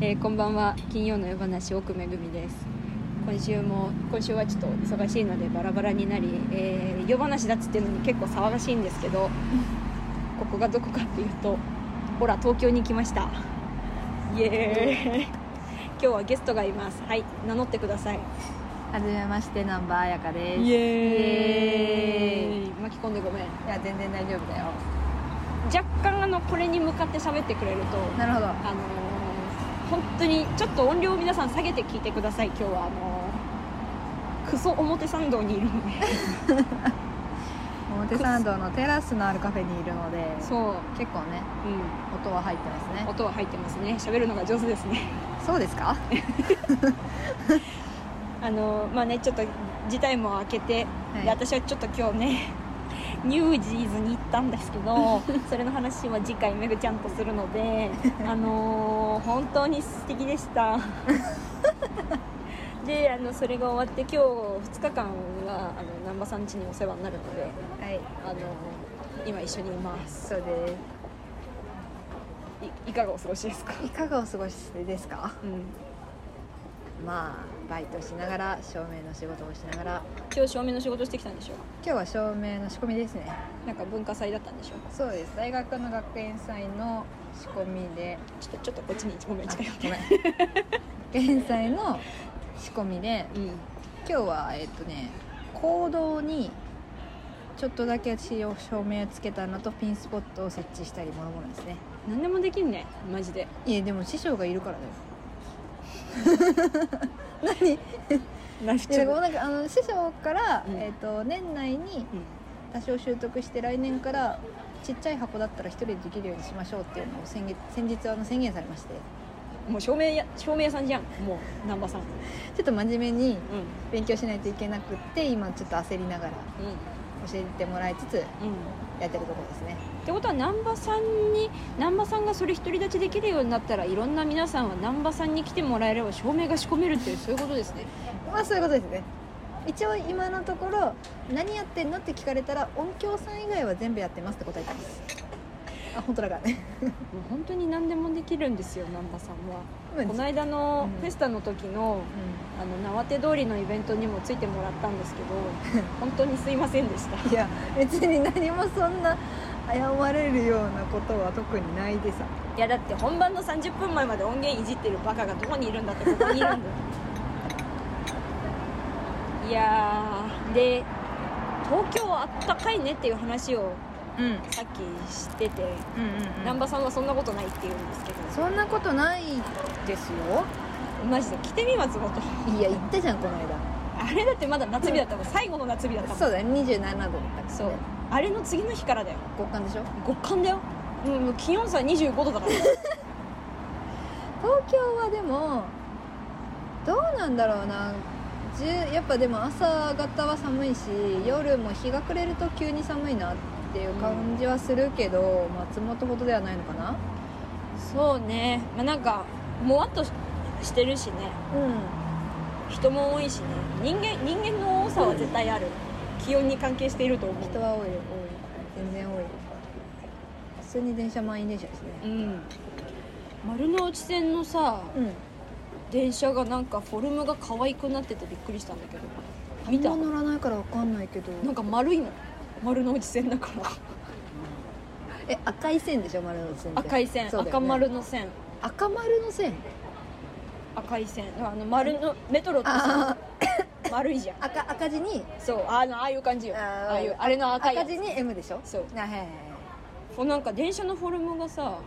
えーこんばんは。金曜の夜話奥めぐみです。今週も今週はちょっと忙しいのでバラバラになり、えー夜話だっつっていうのに結構騒がしいんですけど ここがどこかっていうとほら東京に来ました。イエーイ。今日はゲストがいます。はい名乗ってください。はじめましてナンバーあやかです。イいエーイ。巻き込んでごめん。や全然大丈夫だよ。若干あのこれに向かって喋ってくれるとなるほど。あのー本当にちょっと音量を皆さん下げて聞いてください今日は。あのークソ表参道にいるので。表参道のテラスのあるカフェにいるのでそう、結構ねう音は入ってますん、ね。音は入ってますね。喋るのが上手ですね。そうですか？あのーまあねちょっと事態も明けて、はい。で私はちょっと今日ねニュージーズに行ったんですけど それの話は次回めぐちゃんとするので あのー本当に素敵でした。であのそれが終わって今日2日間はあの難波さん家にお世話になるのではい。あの今一緒にいます。そうでいいかがお過ごしですか？すいかがお過ごしですか？うんまあバイトしながら照明の仕事をしながら。今日照明の仕事してきたんでしょ？今日は照明の仕込みですね。なんか文化祭だったんでしょ？そうです。大学の学園祭の仕込みで。ちょっとちょっとこっちにごめんあ近寄ってごめん。学園祭の仕込みでうん。今日はえっとね行動にちょっとだけ照明つけたのとピンスポットを設置したりもろもろですね。何でもできんねマジで。いやでも師匠がいるからだよ 何？い何やでもなんかあの師匠から、うん。えっと年内に多少習得して来年からちっちゃい箱だったら一人でできるようにしましょうっていうのを先月先日あの宣言されまして。もう照明や照明屋さんじゃん。もう難波さん。うんちょっと真面目にう勉強しないといけなくって今ちょっと焦りながらん。教えてもらいつつうん。やってるところですねってことは難波さんに難波さんがそれ独り立ちできるようになったらいろんな皆さんは難波さんに来てもらえれば照明が仕込めるっていうそういうことですね。まあそういうことですね。一応今のところ何やってんのって聞かれたら音響さん以外は全部やってますって答えてます。あ本当だからね。もう本当に何でもできるんですよ難波さんは。うんこの間のうん。フェスタの時のあの縄手通りのイベントにもついてもらったんですけど 本当にすいませんでした。いや別に何もそんな謝れるようなことは特にないでさいやだって本番の30分前まで音源いじってるバカがどこにいるんだってここにいるんだよ。いやーで東京はあったかいねっていう話をうん。さっきしててうんうん、難波さんはそんなことないって言うんですけど。そんなことないですよ。マジで来てみ松本。いや言ったじゃんこの間あれだってまだ夏日だったもん。最後の夏日だったそうだよ。27度だったからそう。あれの次の日からだよ。極寒でしょ？極寒だよ。もうもう気温差25度だから。東京はでもどうなんだろうな。やっぱでも朝方は寒いし夜も日が暮れると急に寒いなっていう感じはするけど、松本ほどではないのかな？そうね。まあなんかもわっとししてるしね。うん。人も多いしね人間人間の多さは絶対ある。気温に関係していると思う。人は多い多い。全然多い。普通に電車満員電車ですね。うん。丸の内線のさうん。電車がなんかフォルムが可愛くなっててびっくりしたんだけど。見た？あんま乗らないから分かんないけど。なんか丸いの。丸の内線だから。え赤い線でしょ丸の内線赤い線、ね。赤丸の線。赤丸の線？赤い線。あの丸のメトロってさ。あ丸いじゃん。赤赤字にそうあのああいう感じよ。あー。ああいうあれの赤い赤字に M でしょ？そう。あはいはいなんか電車のフォルムがさ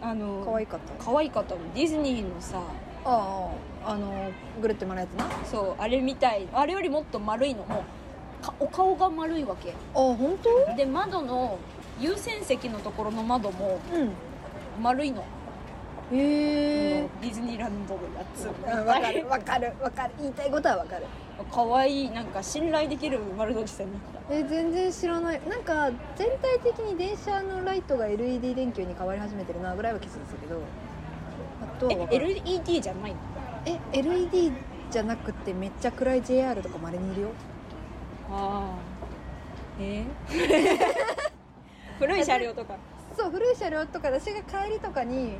あの可愛かった。可愛かったのディズニーのさあああのぐるって回るやつな？あそうあれみたい。あれよりもっと丸いの。もうかお顔が丸いわけ。本当？で窓の優先席のところの窓もうん。丸いの、へえディズニーランドのやつ。わかるわかるわかる。言いたいことはわかる可愛いなんか信頼できる丸の内線だった。え全然知らない。なんか全体的に電車のライトが LED 電球に変わり始めてるなぐらいは気づくんですけど。あとえる LED じゃないの？え LED じゃなくてめっちゃ暗い JR とかまれにいるよ。ああえ？古い車両とか？そう古い車両とか私が帰りとかに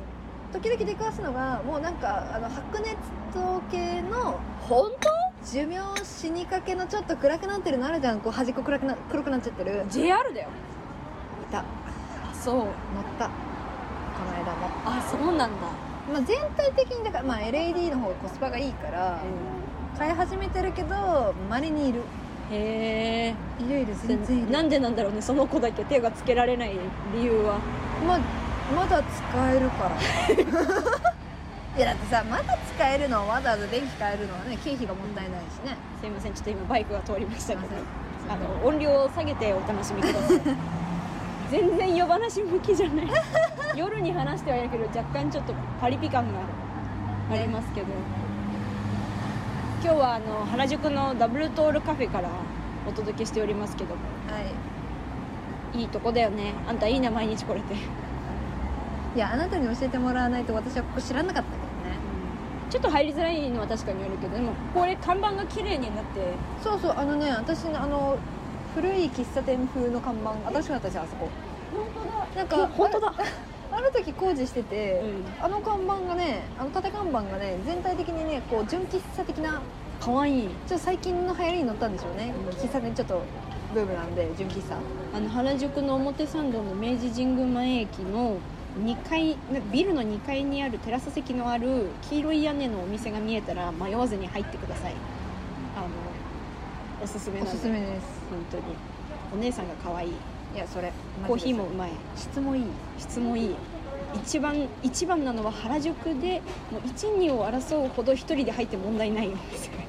時々出くわすのがもうなんかあの白熱灯系の本当？寿命死にかけのちょっと暗くなってるのあるじゃん。こう端っこ暗くな黒くなっちゃってる。JR だよ。いた。あそう。乗った。この間も、あそうなんだ。まあ、全体的にだから、まあ、LED の方がコスパがいいから買い始めてるけどまれにいる。へえ。いるいる全然いる。なんでなんだろうねその子だけ手がつけられない理由は。ままだ使えるから いやだってさまだ使えるのわざわざ電気変えるのはね経費がもったいないしね。すいませんちょっと今バイクが通りましたけど。あの音量を下げてお楽しみください全然夜話向きじゃない。夜に話してはいるけど若干ちょっとパリピ感がありますけど、今日はあの原宿のダブルトールカフェからお届けしておりますけども。はい。いいとこだよね。あんたいいな毎日来れて。いやあなたに教えてもらわないと私はここ知らなかったちょっと入りづらいのは確かにあるけどでもこれ看板が綺麗になって。そうそうあのね私ねあの古い喫茶店風の看板新しくなったじゃんあそこ。本当だ。なんか本当だ。ある時工事してて、うあの看板がねあの縦看板がね全体的にねこう純喫茶的なかわいい。ちょっと最近の流行りに乗ったんでしょうね、うん喫茶店ちょっとブームなんで純喫茶。あの原宿の表参道の明治神宮前駅の2階ビルの2階にあるテラス席のある黄色い屋根のお店が見えたら迷わずに入ってください。あのおすすめおなんで。すすめです。本当に。お姉さんが可愛い。いやそれコーヒーもうまい。質もいい。質もいい。一番一番なのは原宿でもう12を争うほど一人で入って問題ないお店ほん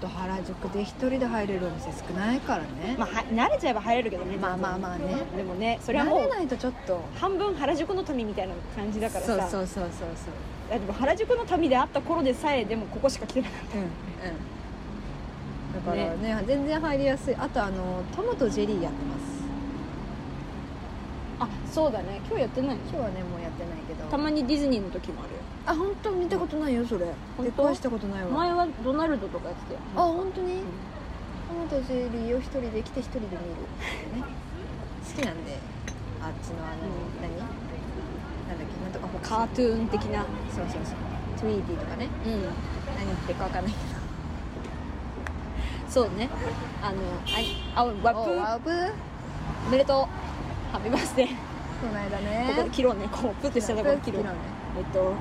と原宿で一人で入れるお店少ないからね。まあは慣れちゃえば入れるけどねまあまあまあね。でもねそれはもう慣れないとちょっと。半分原宿の民みたいな感じだからさ。そうそうそうそうそう。だってもう原宿の民であった頃でさえでもここしか来てなかっうんうん。だからね全然入りやすい。あとあのトムとジェリーやってます。たあそうだね。今日やってない今日はねもうやってないけど。たまにディズニーの時もあるよあ本当？見たことないよそれ。当？出くわしたことないわ。前はドナルドとかやってたよ。あ本当に？トムとジェリーを一人で来て一人で見るね。好きなんで。あっちのあの、うん。何？なんだっけ？なんとかカートゥーン的な。そうそうそう。トゥイーティーとかね。うん。何言ってるか分かんないけそうね。あのああワどップ？おワブおめでとう。ハッピーバースデー。この間ね。ここで切ろうね。こうプッてしたところ切ろうね。えっと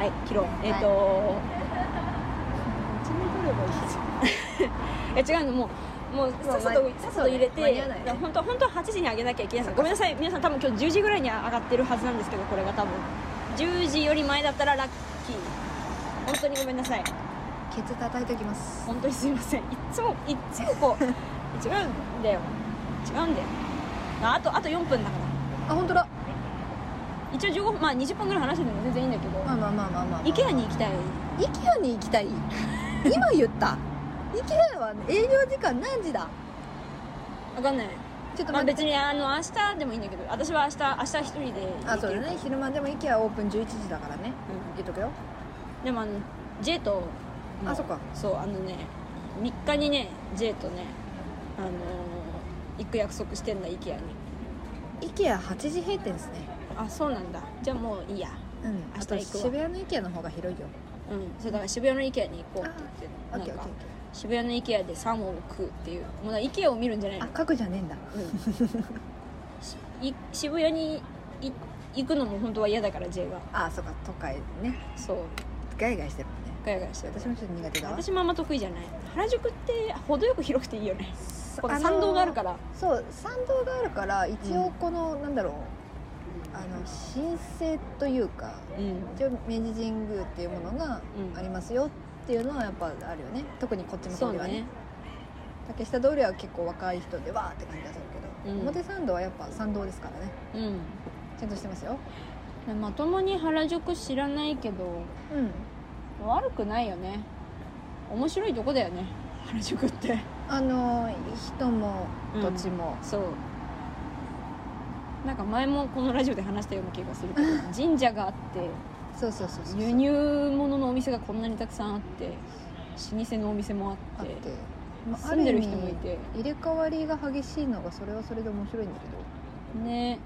はい切ろう。えっと、うちに取ればい違うのもうもうさっさとまあさっさと入れてね。本当本当は8時にあげなきゃいけないんですごめんなさい。皆さん多分今日10時ぐらいに上がってるはずなんですけどこれが多分。10時より前だったらラッキー。本当にごめんなさい。ケツ叩いておきます。本当にすいません。いっつもいっつもこう 違うんだよ。違うんだよ。ああとあと4分だから。あ本当だ一応15分まあ20分ぐらい話してても全然いいんだけど、まあまあまあまあまあ IKEA に行きたい。IKEA に行きたい？今言った？IKEA は営業時間何時だ？わかんない。ちょっとまあ別にあの明日でもいいんだけど私は明日明日一人であそうだね。昼間でも IKEA オープン11時だからね。うん。言っとくよ。でもあの J とあそっか。そうあのね3日にね J とねあのー行く約束してんだ IKEA に。IKEA8 時閉店ですねあそうなんだ。じゃあもういいや。うん。明日あと行くわ。渋谷の IKEA の方が広いよ。うん。そうだから渋谷の IKEA に行こうって言ってなんか渋谷の IKEA でサーモンを食うっていう。もう IKEA を見るんじゃないの？ーあ家具じゃねえんだ。うん。い渋谷にい行くのも本当は嫌だから J があそうか。都会ね。そう。ガヤガヤしてるもんね。ガヤガヤしてる。私もちょっと苦手だわ。私もあんま得意じゃない。原宿って程よく広くていいよね。参道があるから。そう参道があるから一応この、なんだろう。あの神聖というかうん。一応明治神宮っていうものがうん。ありますよっていうのはやっぱあるよね。特にこっちの通りはね。ね。竹下通りは結構若い人でわーって感じがするけど、うん。表参道はやっぱ参道ですからね。うん。ちゃんとしてますよ。まともに原宿知らないけどうん。悪くないよね。面白いとこだよね。原宿って。あの人も土地も、そうなんか前もこのラジオで話したような気がするけど神社があってそうそうそうそう輸入物のお店がこんなにたくさんあって老舗のお店もああってって。まあ住んでる人もいて。入れ替わりが激しいのがそれはそれで面白いんだけど。ね。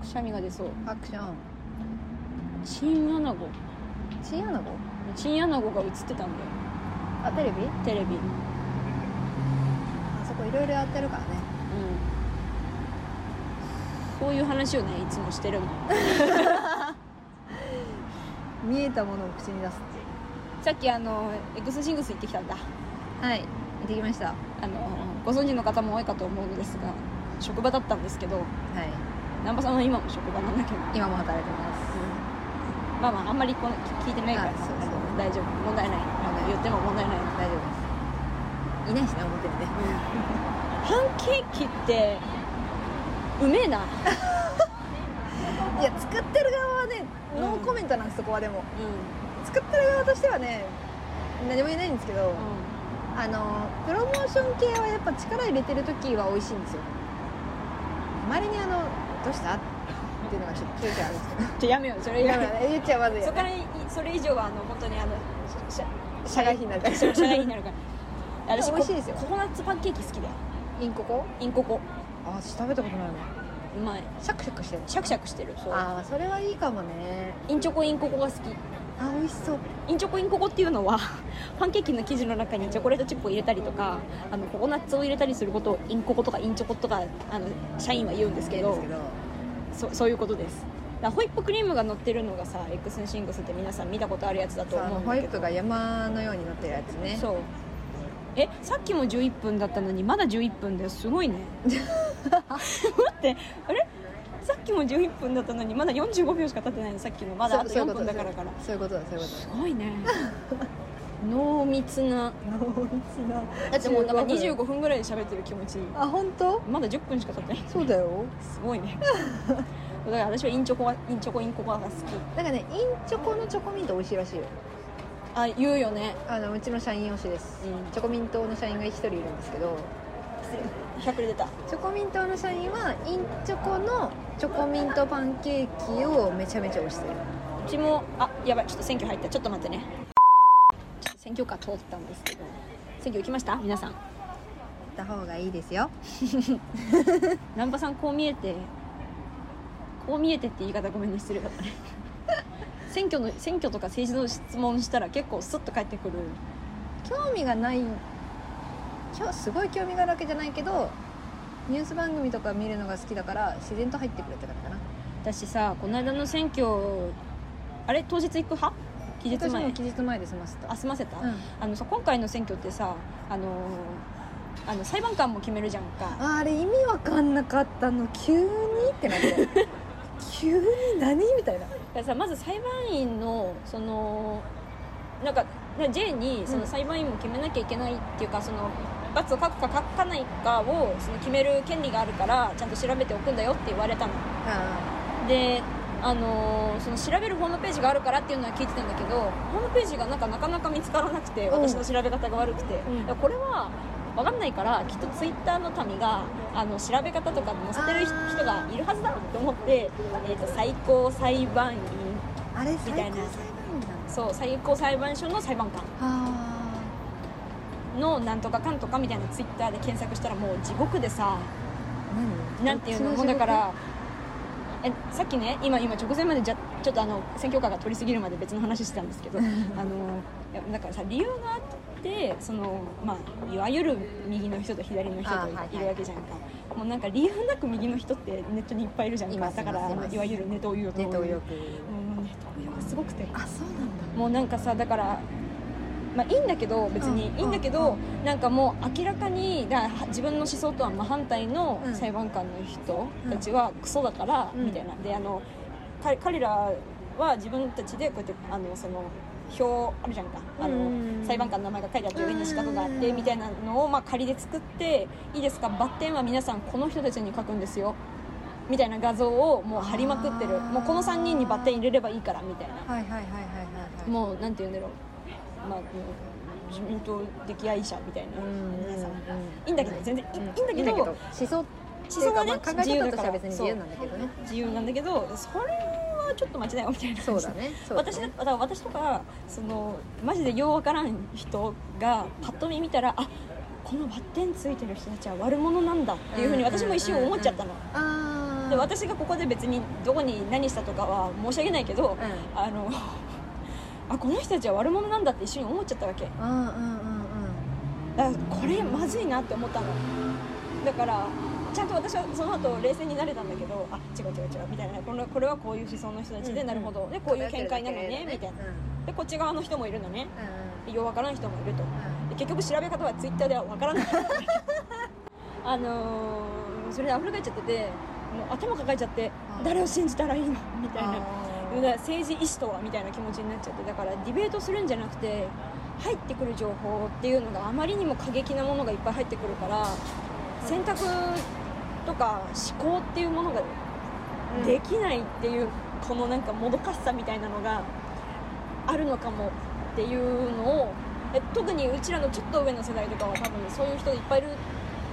くしゃみが出そう。アクション。チンアナゴ。チンアナゴ？チンアナゴが映ってたんだよ。あテレビ？テレビ。うんあそこいろいろやってるからねそういう話をねいつもしてるの。見えたものを口に出す。っていうさっきあのエクスシングス行ってきたんだ。はい行ってきました。はあのご存知の方も多いかと思うのですが職場だったんですけどい。南波さんは今も職場なんだけど、今も働いてます。まあまああんまりこの聞いてないからあそうそう。大丈夫。問題ない。言っても問題ない、大丈夫です。いないしね表にねパンケーキってうめえな。いや作ってる側はねうん。ノーコメントなんですそこはでも。う作ってる側としてはね何も言えないんですけど、ん、あのプロモーション系はやっぱ力入れてる時は美味しいんですよ。周りにあの「どうした?」っていうのがちょっとちょいちょいあるんですけど。じゃあやめよう。それやめよう。言っちゃまずいよ、そこからそれ以上はあの本当にあの社外費になるから社外費になるから。私美味しいですよ。ココナッツパンケーキ好きだよ。インココ？インココあ私食べたことないわ。うまいシャクシャクしてる。シャクシャクしてる。そう。ああそれはいいかもね。インチョコインココが好き。あ美味しそう。インチョコインココっていうのは パンケーキの生地の中にチョコレートチップを入れたりとかあのココナッツを入れたりすることをインココとかインチョコとかあの社員は言うんですけどですけど。そそういうことです。だホイップクリームが乗ってるのがさ Eggs 'n Things って皆さん見たことあるやつだとそうあ思のホイップうんだけどが山のように乗ってるやつね。そう。えさっきも11分だったのにまだ11分だよ。すごいね 待ってあれ？さっきも11分だったのにまだ45秒しか経ってないのさっきの。まだあと4そうそういうこと分だからから。そういうことだそういうこと。すごいね。濃密な。濃密な。だってもうなんか15 25分。ぐらいで喋ってる気持ちいい。あ本当？まだ10分しか経ってない。そうだよ。すごいね。だから私はインチョコはインチョコインココが好き。なんかねインチョコのチョコミント美味しいらしいよ。あ言うよね。あのうちの社員推しです、うん。チョコミントの社員が一人いるんですけど100で出た。チョコミントの社員はインチョコのチョコミントパンケーキをめちゃめちゃ推してる。うちもあやばいちょっと選挙入った。ちょっと待ってね。ちょっと選挙カー通ったんですけど。選挙行きました？皆さん。行った方がいいですよ。南波さんこう見えてこう見えてって言い方ごめんね失礼だったね。選挙の選挙とか政治の質問したら結構スッと返ってくる。興味がない今日すごい興味があるわけじゃないけどニュース番組とか見るのが好きだから自然と入ってくれって感じかな。私さこの間の選挙あれ当日行く派？期日私前も期日前で済ませた。あ済ませた、うん。あのさ今回の選挙ってさあのーあの裁判官も決めるじゃんか。ああれ意味わかんなかったの。急にってなって。急に何みたいな。ださまず裁判員のそのなんかな J にその裁判員も決めなきゃいけないっていうか、その罰を書くか書かないかをその決める権利があるからちゃんと調べておくんだよって言われたの。あであのーその調べるホームページがあるからっていうのは聞いてたんだけどホームページがなんかなかなか見つからなくてうん。私の調べ方が悪くて、うん。これは分かんないからきっとツイッターの民があの調べ方とか載せてる人がいるはずだと思って、えー、と最高裁判員あれ最高裁判員みたいなそう最高裁判所の裁判官。あのなんとかかんとかみたいなツイッターで検索したらもう地獄でさ何？なんていうの？もうだからえさっきね今今直前までじゃちょっとあの選挙カーが取り過ぎるまで別の話してたんですけど あのだからさ理由があってその、まあ、いわゆる右の人と左の人といはいい。るわけじゃんか、もうなんか理由なく右の人ってネットにいっぱいいるじゃんか。だからいわゆるネトウヨとネトウヨクうんネトウヨがすごくて。あそうなんだ。もうなんかさだからまあいいんだけど別に。うん。いいんだけど、なんかもう明らかにだ自分の思想とは真反対のうん。裁判官の人たちはクソだから、うん。みたいな。であのか彼らは自分たちでこうやってあのその表あるじゃんか。あの、うん。裁判官の名前が書いてあって上に四角があってうん。みたいなのをまあ仮で作っていいですかバッテンは皆さんこの人たちに書くんですよ。みたいな画像をもう貼りまくってる。もうこの3人にバッテン入れればいいからみたいな。はいはいはいはいはいはい。もうなんて言うんだろう、まあ、自民党溺愛者みたいなうん皆さんうんいいんだけど全然いい,、うん。いいんだけど思想思想はねっていうかまあ考え方としては別に自由なんだけどね。自由なんだけどそれはちょっと間違いよみたいな。そうだね私ね。だから私とかそのマジでようわからん人がパッと見見たらあこのバッテンついてる人たちは悪者なんだっていうふうに私も一瞬思っちゃったの、で私がここで別にどこに何したとかは申し訳ないけど、ん。あのあこの人たちは悪者なんだって一瞬思っちゃったわけ。うんうんうんうん。だからこれまずいなって思ったの。だからちゃんと私はその後冷静になれたんだけどあ違う違う違うみたいな。このこれはこういう思想の人たちで、うんなるほど。でこういう見解なのねみたいな。でこっち側の人もいるのね。うようわからん人もいると。で結局調べ方はツイッターではわからない。あのーそれでアフリカ行っちゃっててもう頭抱えちゃってうん。誰を信じたらいいの？みたいな政治意思とはみたいな気持ちになっちゃってだからディベートするんじゃなくて入ってくる情報っていうのがあまりにも過激なものがいっぱい入ってくるから選択とか思考っていうものがうん。できないっていうこのなんかもどかしさみたいなのがあるのかもっていうのをえ特にうちらのちょっと上の世代とかは多分そういう人いっぱいいる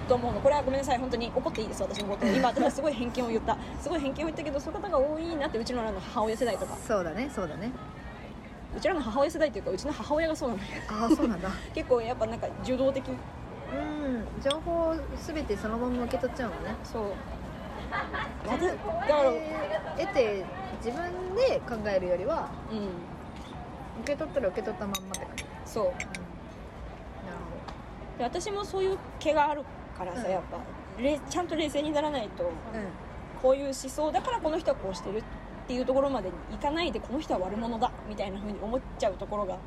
と思うの。これはごめんなさい。本当に怒っていいです私のこと。今私はすごい偏見を言った。すごい偏見を言ったけどそういう方が多いなってうちのらの母親世代とか。そうだね。そうだね。うちらの母親世代というかうちの母親がそうなんだああそうなんだ。結構やっぱなんか受動的。うん。情報を全てそのまま受け取っちゃうのね。そう。だからで得て自分で考えるよりはうん受け取ったら受け取ったまんまって感じ。そう。なるで私もそういう気があるからさ、うん。やっぱれちゃんと冷静にならないとほどこういう思想だからこの人はこうしてるっていうところまでいかないでこの人は悪者だみたいな風に思っちゃうところが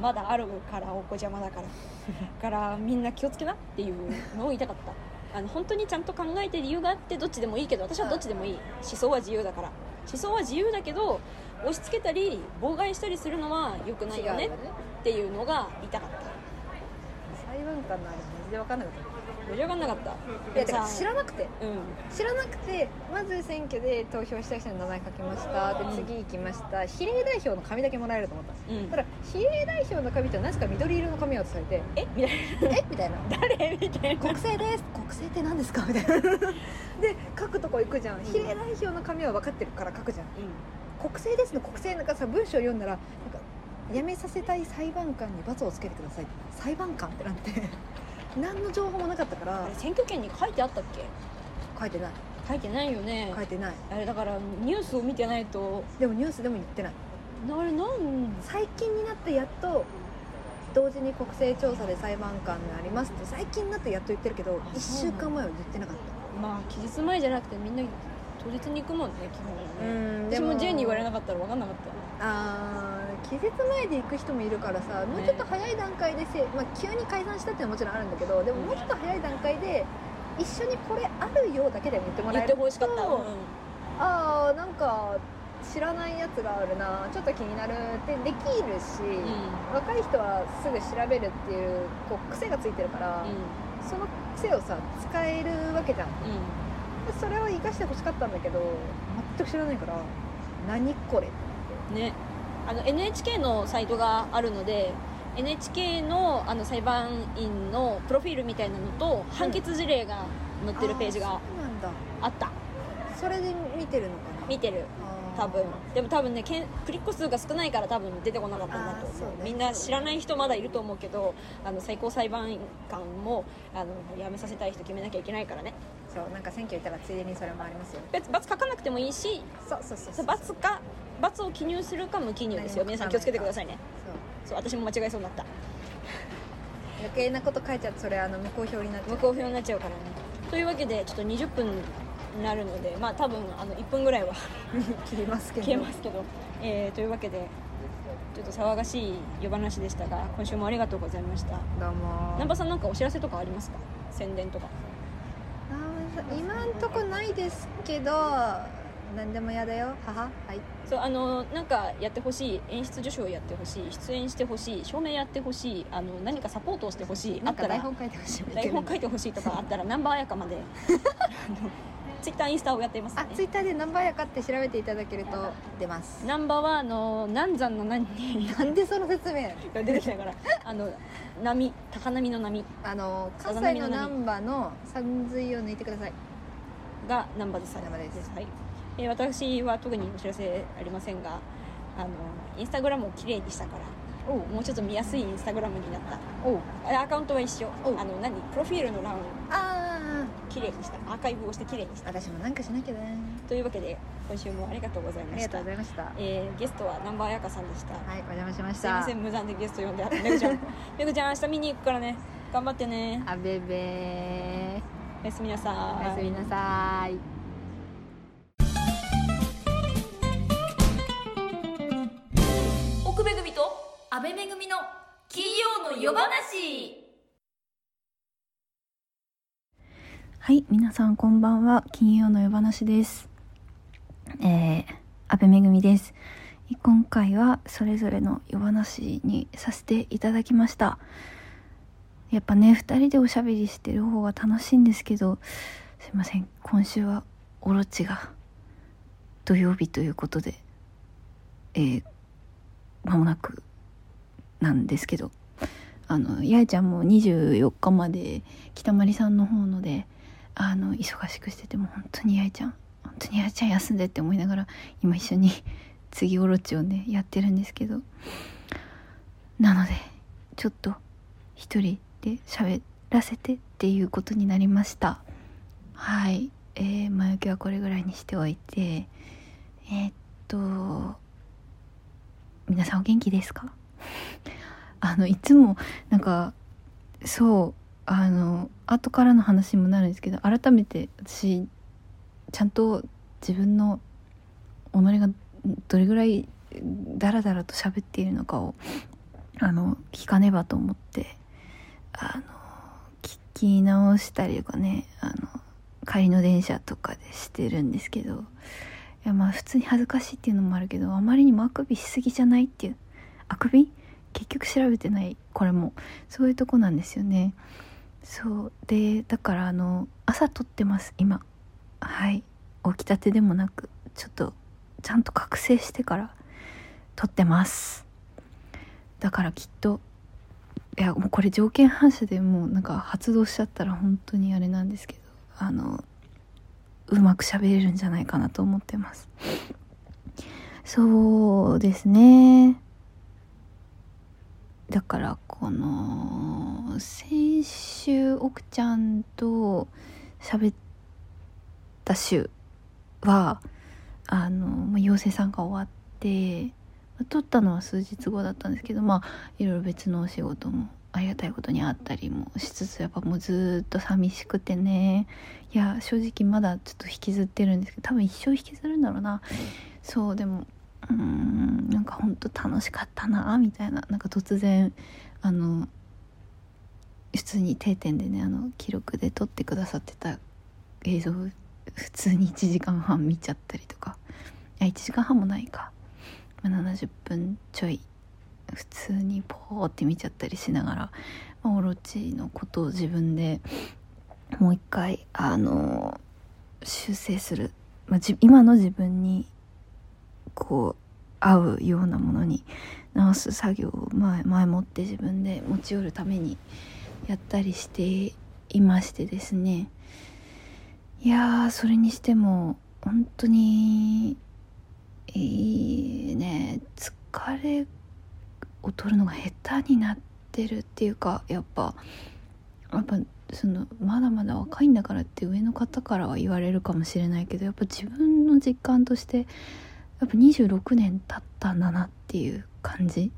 まだあるからお子邪魔だから。だ からみんな気をつけなっていうのを言いたかった。あの本当にちゃんと考えて理由があってどっちでもいいけど私はどっちでもいい思想は自由だから。思想は自由だけど押し付けたり妨害したりするのは良くないよねっていうのが言いたかった。裁判官のあれマジで分かんなかった盛り上がんなかった。いやだから知らなくて。うん。知らなくてまず選挙で投票した人の名前書きました。でうん。次行きました。比例代表の紙だけもらえると思った。んですうん。ただ比例代表の紙ってなぜか緑色の紙を渡されて。え？みたいえ？みたいな。な 誰？みたいな。国政です。国政って何ですか？みたいな。で書くとこ行くじゃん。比例代表の紙は分かってるから書くじゃん。国政ですの国政なんかさ文章読んだらなんか辞めさせたい裁判官に罰をつけてください裁判官ってなって何の情報もなかったからあれ選挙権に書いてあったっけ？書いてない。書いてないよね。書いてない。あれだからニュースを見てないと。でもニュースでも言ってない。あれなん？最近になってやっと同時に国政調査で裁判官になりますって最近になってやっと言ってるけどあ1週間前は言ってなかった。まあ期日前じゃなくてみんな当日に行くもんね基本はね。ん私も J に言われなかったら分かんなかっあー期日前で行く人もいるからさもうちょっと早い段階でせ、まあ、急に解散したっていうのはもちろんあるんだけどでももうちょっと早い段階で一緒にこれあるよだけでも言ってもらえるとほしかった、うんああなんか知らないやつがあるな。ちょっと気になるってできるし、若い人はすぐ調べるっていうこう癖がついてるから、うその癖をさ使えるわけじゃん。んうん。でそれを生かしてほしかったんだけど全く知らないから何これねあの NHK のサイトがあるので NHK のあの裁判員のプロフィールみたいなのと判決事例が載ってるページがあった。それで見てるのかな？見てる。多分。でも多分ねけんクリック数が少ないから多分出てこなかったんだと思う。ねみんな知らない人まだいると思うけどあの最高裁判官もあの辞めさせたい人決めなきゃいけないからねそうなんか選挙行ったらついでにそれもありますよ。別罰書かなくてもいいしそうそうそうそう。罰か罰を記入するか無記入ですよ。皆さん気をつけてくださいね。そう。私も間違えそうになった。余計なこと書いちゃうとそれあの無効票になっちゃう。無効票になっちゃうからね。というわけでちょっと20分になるのでまあ多分あの1分ぐらいは 切りますけど。消えますけど、えーというわけでちょっと騒がしい夜話でしたが今週もありがとうございました。どうも南波さんなんかお知らせとかありますか？宣伝とか今んとこないですけど何でもやだよ。母は。い。そうあのなんかやってほしい。演出助手をやってほしい。出演してほしい。照明やってほしい。あの何かサポートをしてほしい。あったら台本書いてほしい。台本書いてほしいとかあったら南波彩香まで ツイッターインスタをやっています、ね、あツイッターで何番やかって調べていただけると出ます。南波はあの南山の何に。なんでその説明？出てきたから。あの波高波の波。あの関西の難波の山水を抜いてください。が南波です。南波です。はい。えー私は特にお知らせありませんがあのインスタグラムをきれいにしたからもうちょっと見やすいインスタグラムになった。アカウントは一緒。あの何？プロフィールの欄あ綺麗にした。アーカイブをして綺麗にした。私もなんかしなきゃねというわけで今週もありがとうございありがとましたうございました。はえーゲストは南波彩香さんでした。いお邪魔しましすいまた。せん無残でゲスト呼んでめぐちゃん。めぐちゃん明日見に行くからね。頑張ってね。あべべおやすみなさおいやすみなさい。奥めぐみと安倍めぐみの金曜の夜話はい、皆さんこんばんは。金曜の夜話です。えー、安倍めぐみです。今回はそれぞれの夜話にさせていただきました。やっぱね、二人でおしゃべりしてる方が楽しいんですけど、すいません、今週はオロチが土曜日ということで、えー、間もなくなんですけど、あの、八重ちゃんも24日まで北まりさんの方ので、あの忙しくしてても本当に八重ちゃん本当に八重ちゃん休んでって思いながら今一緒に 次オロチをねやってるんですけど。なのでちょっと一人で喋らせてっていうことになりました。はい。えー、前置きはこれぐらいにしておいて。えーっと皆さんお元気ですか？あのいつもなんかそうあの後からの話にもなるんですけど改めて私ちゃんと自分の己がどれぐらいダラダラと喋っているのかをあの聞かねばと思ってあの聞き直したりとかねあの帰りの電車とかでしてるんですけどいやまあ普通に恥ずかしいっていうのもあるけどあまりにもあくびしすぎじゃないっていうあくび？結局調べてない。これも。そういうとこなんですよね。そうでだからあの朝撮ってます今。はい。起きたてでもなくちょっとちゃんと覚醒してから撮ってます。だからきっといやもうこれ条件反射でもうなんか発動しちゃったら本当にあれなんですけどあのうまく喋れるんじゃないかなと思ってます。そうですね。だからこの先週奥ちゃんと喋った週はあのまあ陽性さんが終わってま撮ったのは数日後だったんですけどまあいろいろ別のお仕事もありがたいことにあったりもしつつやっぱもうずっと寂しくてね。いや正直まだちょっと引きずってるんですけど多分一生引きずるんだろうな。そうでもうんなんかほんと楽しかったなみたいな。なんか突然あの普通に定点でねあの記録で撮ってくださってた映像普通に1時間半見ちゃったりとか。いや1時間半もないか、まあ、70分ちょい。普通にポーって見ちゃったりしながら、まあ、オロチのことを自分でもう一回あの修正する、まあ、じ今の自分にこう合うようなものに直す作業を前前もって自分で持ち寄るためにやったりしていましてですね。いやーそれにしても本当にいいね疲れを取るのが下手になってるっていうかやっぱやっぱそのまだまだ若いんだからって上の方からは言われるかもしれないけどやっぱ自分の実感としてやっぱ26年経ったんだなっていう感じ。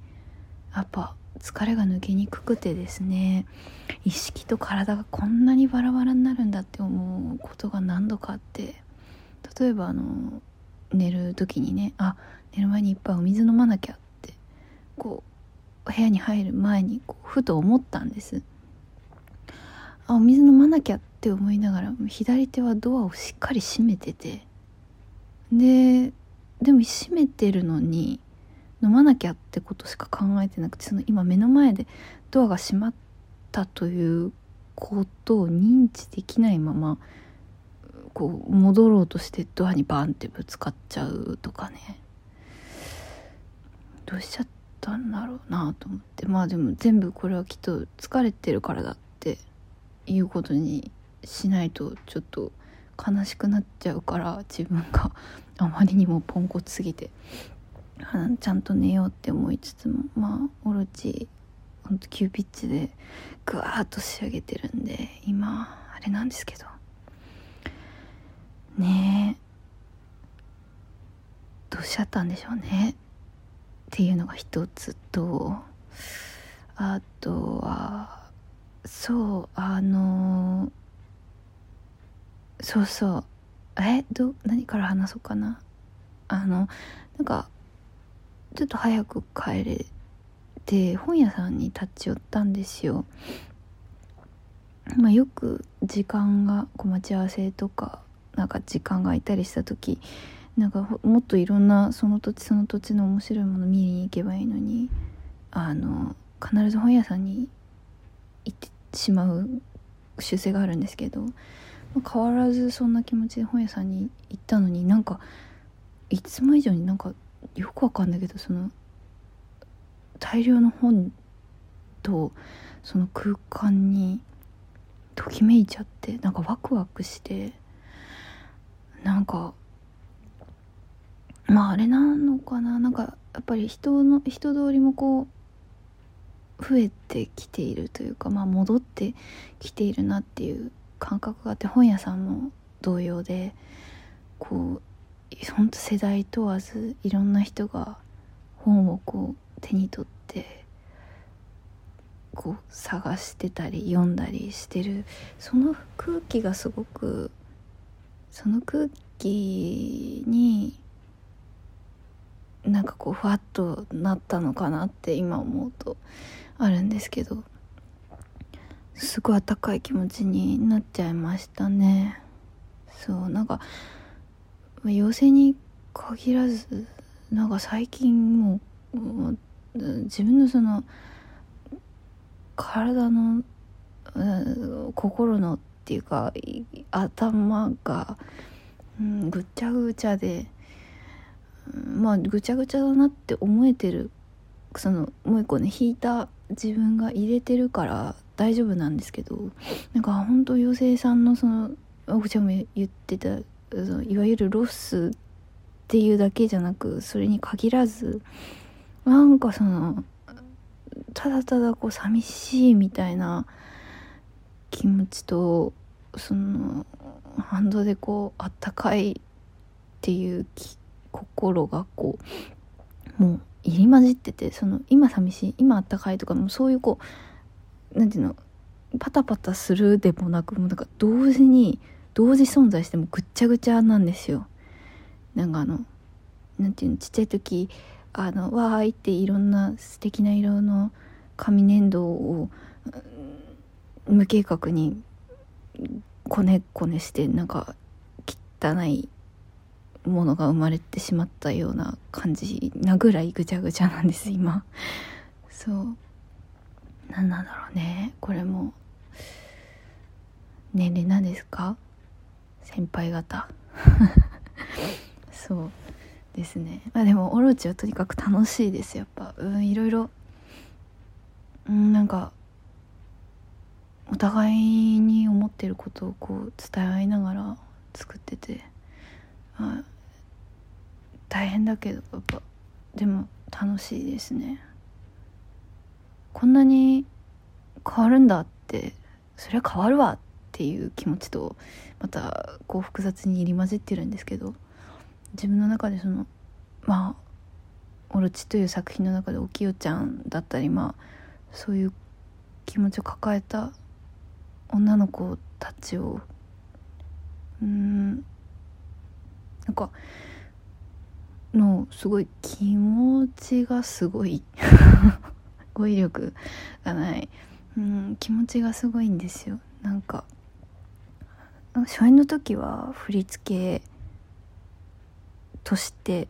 やっぱ疲れが抜けにくくてですね。意識と体がこんなにバラバラになるんだって思うことが何度かあって。例えばあの寝る時にねあ寝る前にいっぱいお水飲まなきゃってこう部屋に入る前にこうふと思ったんです。あお水飲まなきゃって思いながら左手はドアをしっかり閉めてて。ででも閉めてるのに飲まなきゃってことしか考えてなくてその今目の前でドアが閉まったということを認知できないままこう戻ろうとしてドアにバンってぶつかっちゃうとかね。どうしちゃったんだろうなと思って。まあでも全部これはきっと疲れてるからだっていうことにしないとちょっと悲しくなっちゃうから自分が あまりにもポンコツすぎてちゃんと寝ようって思いつつもまあオロチほんと急ピッチでグワーッと仕上げてるんで今あれなんですけど。ねえ。どうしちゃったんでしょうね。っていうのが一つとあとはそうあのそうそうえど何から話そうかな？あのなんかちょっと早く帰れて本屋さんに立ち寄ったんですよ。まあ、よく時間がこう待ち合わせとかなんか時間が空いたりした時なんかもっといろんなその土地その土地の面白いもの見に行けばいいのにあの必ず本屋さんに行ってしまう習性があるんですけど、変わらずそんな気持ちで本屋さんに行ったのになんかいつも以上になんかよくわかんないけどその大量の本とその空間にときめいちゃってなんかワクワクしてなんかまああれなのかななんかやっぱり人の人通りもこう増えてきているというかまあ戻ってきているなっていう感覚があって本屋さんも同様でこうほんと世代問わずいろんな人が本をこう手に取ってこう探してたり読んだりしてる。その空気がすごくその空気になんかこうふわっとなったのかなって今思うとあるんですけど。すごい温かい気持ちになっちゃいましたね。そうなんかまあ妖精に限らずなんか最近もう自分のその体のうん心のっていうか頭が、うん、ぐちゃぐちゃで、うんまあぐちゃぐちゃだなって思えてるそのもう一個ね引いた自分が入れてるから大丈夫なんですけどなんか本当妖精さんのその奥ちゃんも言ってたそのいわゆるロスっていうだけじゃなくそれに限らずなんかそのただただこう寂しいみたいな気持ちとそのハンドでこうあったかいっていう心がこうもう入り混じっててその今寂しい今あったかいとかもそういうこうなんていうのパタパタするでもなくもうなんか同時に同時存在してもぐっちゃぐちゃなんですよ。なんかあのなんていうのちっちゃい時あのわーいっていろんな素敵な色の紙粘土をうん無計画にこねこねしてなんか汚いものが生まれてしまったような感じなぐらいぐちゃぐちゃなんです今そう何なんだろうね。これも。年齢なんですか？先輩方。そうですね。まあでもオロチはとにかく楽しいですやっぱ。うんいろいろうんなんかお互いに思ってることをこう伝え合いながら作ってて、あ、大変だけどやっぱ。でも楽しいですね。こんなに変わるんだってそりゃ変わるわっていう気持ちとまたこう複雑に入り混じってるんですけど自分の中でそのまあ「オロチ」という作品の中でおきよちゃんだったりまあそういう気持ちを抱えた女の子たちをうんなんかのすごい気持ちがすごい語彙力がない。うん気持ちがすごいんですよ。なんか初演の時は振り付けとして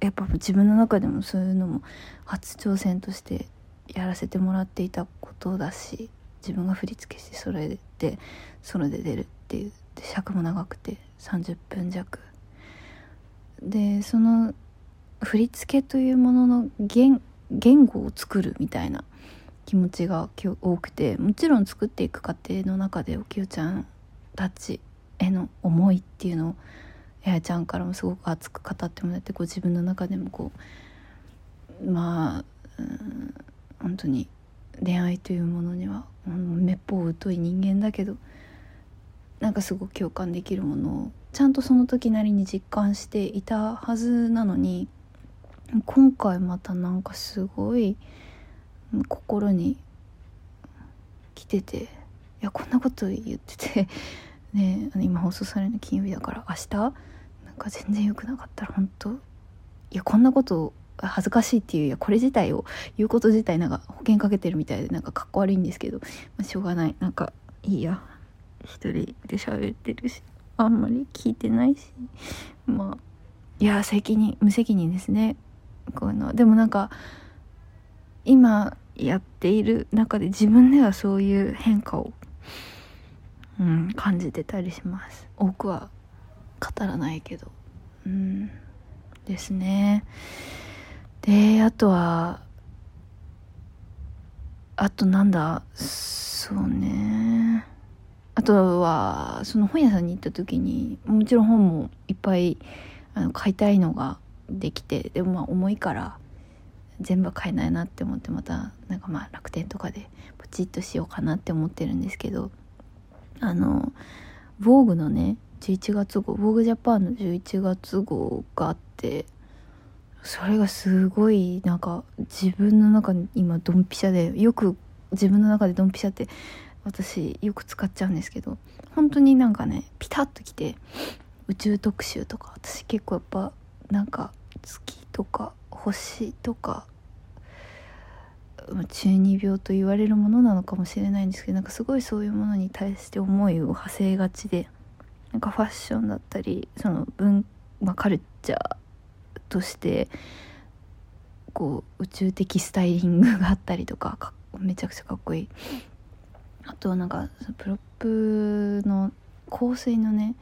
やっぱ自分の中でもそういうのも初挑戦としてやらせてもらっていたことだし自分が振り付けしてそれでソロで出るっていう。で尺も長くて30分弱。でその振り付けというものの言言語を作るみたいな気持ちが多くてもちろん作っていく過程の中でおきよちゃんたちへの思いっていうのをややちゃんからもすごく熱く語ってもらってこ自分の中でもこうまあうん本当に恋愛というものにはめっぽう疎い人間だけどなんかすごく共感できるものをちゃんとその時なりに実感していたはずなのに今回またなんかすごい心に来てていやこんなこと言ってて ね今放送されるの金曜日だから明日？なんか全然良くなかったら本当？いやこんなこと恥ずかしいっていういやこれ自体を言うこと自体なんか保険かけてるみたいでなんかかっこ悪いんですけど、まあ、しょうがない。なんかいいや。一人で喋ってるしあんまり聞いてないし。まあいや責任無責任ですね。こういうのでもなんか今やっている中で自分ではそういう変化を、うん、感じてたりします。多くは語らないけど。うん。ですね。であとはあとなんだ？そうね。あとはその本屋さんに行った時にもちろん本もいっぱいあの買いたいのができてでもまあ重いから全部買えないなって思ってまたなんかまあ楽天とかでポチッとしようかなって思ってるんですけどあの「防具のね11月号「防具ジャパンの11月号があってそれがすごいなんか自分の中に今ドンピシャでよく自分の中でドンピシャって私よく使っちゃうんですけど本当になんかねピタッときて宇宙特集とか私結構やっぱなんか月とか星とか中二病と言われるものなのかもしれないんですけどなんかすごいそういうものに対して思いを馳せがちでなんかファッションだったりその文、まあ、カルチャーとしてこう宇宙的スタイリングがあったりとかめちゃくちゃかっこいい。あとはなんかプロップの香水のね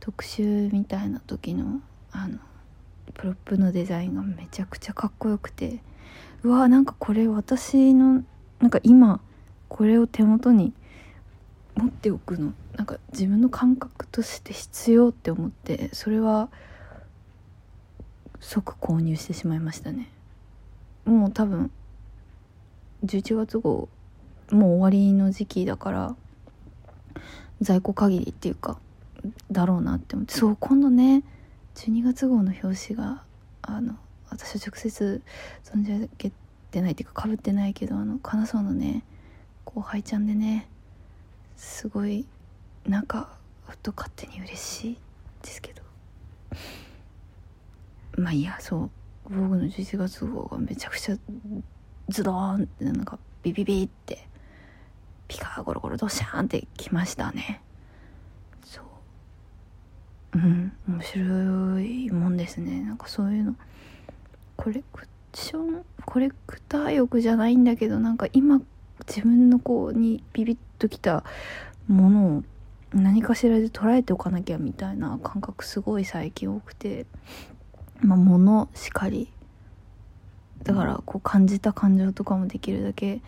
特集みたいな時のあのプロップのデザインがめちゃくちゃかっこよくて。うわーなんかこれ私のなんか今これを手元に持っておくの。なんか自分の感覚として必要って思ってそれは即購入してしまいましたね。もう多分11月号もう終わりの時期だから在庫限りっていうかだろうなって思って。そう今度ね12月号の表紙があの私は直接存じ上げてないっていうかかぶってないけどあの金沢のね後輩ちゃんでねすごいなんかふと勝手に嬉しいですけど。まあいやそう「防具の11月号がめちゃくちゃズドーンってなんかビビビってピカゴロゴロドシャーンってきましたね。うん。面白いもんですね。なんかそういうの。コレクションコレクター欲じゃないんだけどなんか今自分の子にビビッときたものを何かしらで捉えておかなきゃみたいな感覚すごい最近多くてまあ物しかり。だからこう感じた感情とかもできるだけ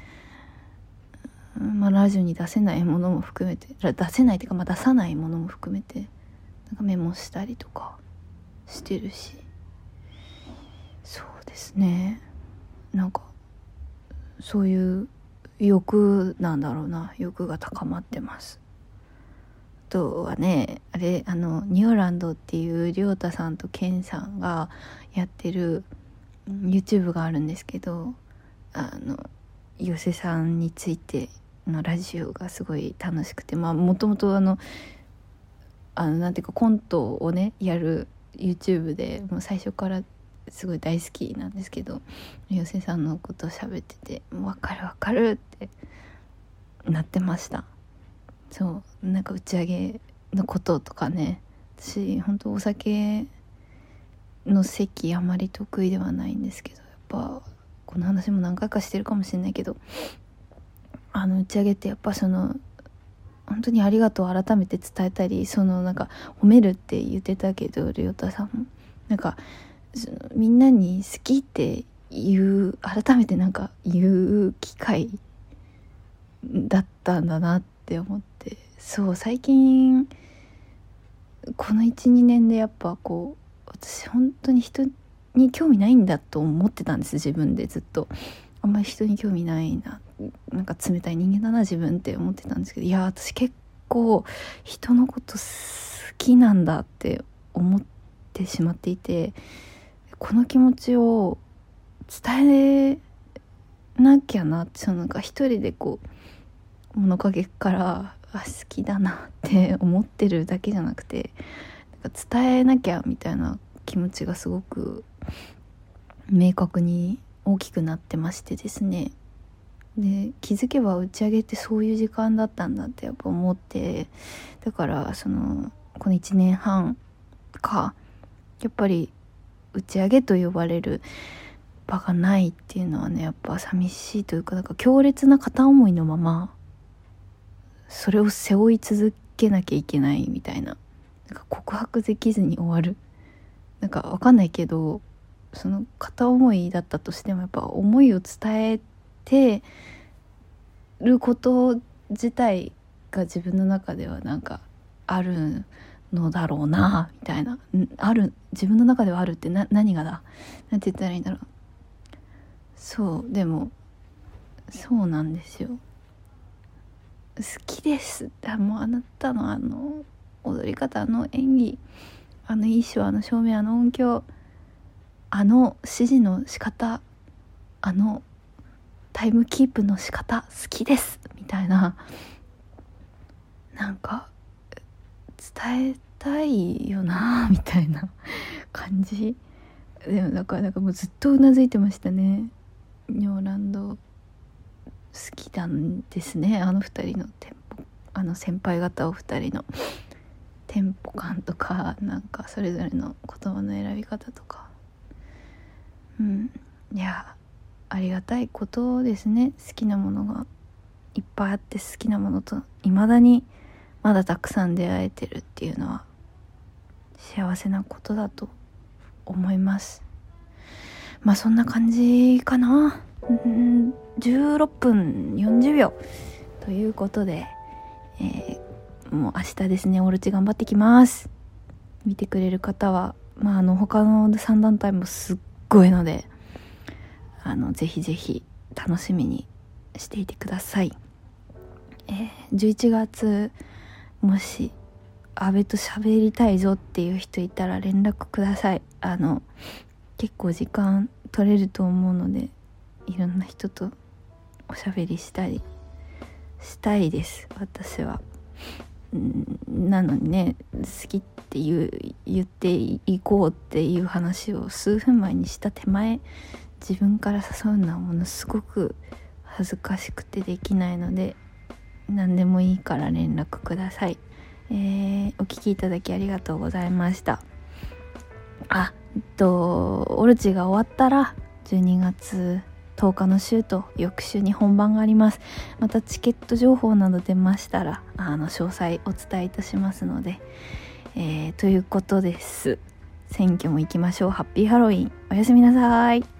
まあ、ラジオに出せないものも含めて出せないっていうか、まあ、出さないものも含めてなんかメモしたりとかしてるし。そうですね。なんかそういう欲なんだろうな。欲が高まってます。あとはねあれあのニューランドっていう亮太さんとケンさんがやってる YouTube があるんですけどあの寄せさんについてのラジオがすごい楽しくてまあもともとあのあのなんていうかコントをねやる YouTube でもう最初からすごい大好きなんですけど寄せさんのことを喋ってて「分かる分かる」ってなってました。そうなんか打ち上げのこととかね。私本当お酒の席あまり得意ではないんですけどやっぱこの話も何回かしてるかもしれないけどあの打ち上げってやっぱその本当にありがとう改めて伝えたりそのなんか褒めるって言ってたけど亮太さんもなんかみんなに好きって言う改めてなんか言う機会だったんだなって思ってそう最近この12年でやっぱこう私本当に人に興味ないんだと思ってたんです自分でずっと。あんまり人に興味ないななんか冷たい人間だな自分って思ってたんですけどいや私結構人のこと好きなんだって思ってしまっていてこの気持ちを伝えなきゃなってそのなんか一人でこう物陰からあ好きだなって思ってるだけじゃなくてなんか伝えなきゃみたいな気持ちがすごく明確に大きくなってましてですね。で気づけば打ち上げってそういう時間だったんだってやっぱ思ってだからそのこの1年半かやっぱり打ち上げと呼ばれる場がないっていうのはねやっぱ寂しいというかなんか強烈な片思いのままそれを背負い続けなきゃいけないみたいななんか告白できずに終わる。なんかわかんないけどその片思いだったとしてもやっぱ思いを伝えててること自体が自分の中ではなんかあるのだろうなみたいな。ある自分の中ではあるって何がだ？なんて言ったらいいんだろう。そうでもそうなんですよ。好きです。あもうあなたのあの踊り方あの演技あの衣装あの照明あの音響あの指示の仕方あのタイムキープの仕方好きです。みたいな。なんか伝えたいよな みたいな感じ。でもだかなんかもうずっとうなずいてましたね。ニョーランド好きなんですねあの二人のテンポ。あの先輩方お二人の。テンポ感とかなんかそれぞれの言葉の選び方とか。うん。いやありがたいことですね。好きなものがいっぱいあって好きなものと未だにまだたくさん出会えてるっていうのは幸せなことだと思います。まあそんな感じかな。うん16分40秒。ということで、えー、もう明日ですね。オルチ頑張ってきます。見てくれる方はまああの他の3団体もすっごいのであのぜひぜひ楽しみにしていてください、えー、11月もし安倍と喋りたいぞっていう人いたら連絡くださいあの結構時間取れると思うのでいろんな人とおしゃべりしたりしたいです私は。なのにね好きって言う言っていこうっていう話を数分前にした手前自分から誘うのはものすごく恥ずかしくてできないので何でもいいから連絡ください、えー、お聴きいただきありがとうございました。あえっとオルチが終わったら12月10日の週と翌週に本番があります。またチケット情報など出ましたらあの詳細お伝えいたしますので、えー、ということです。選挙も行きましょう。ハッピーハロウィン。おやすみなさい。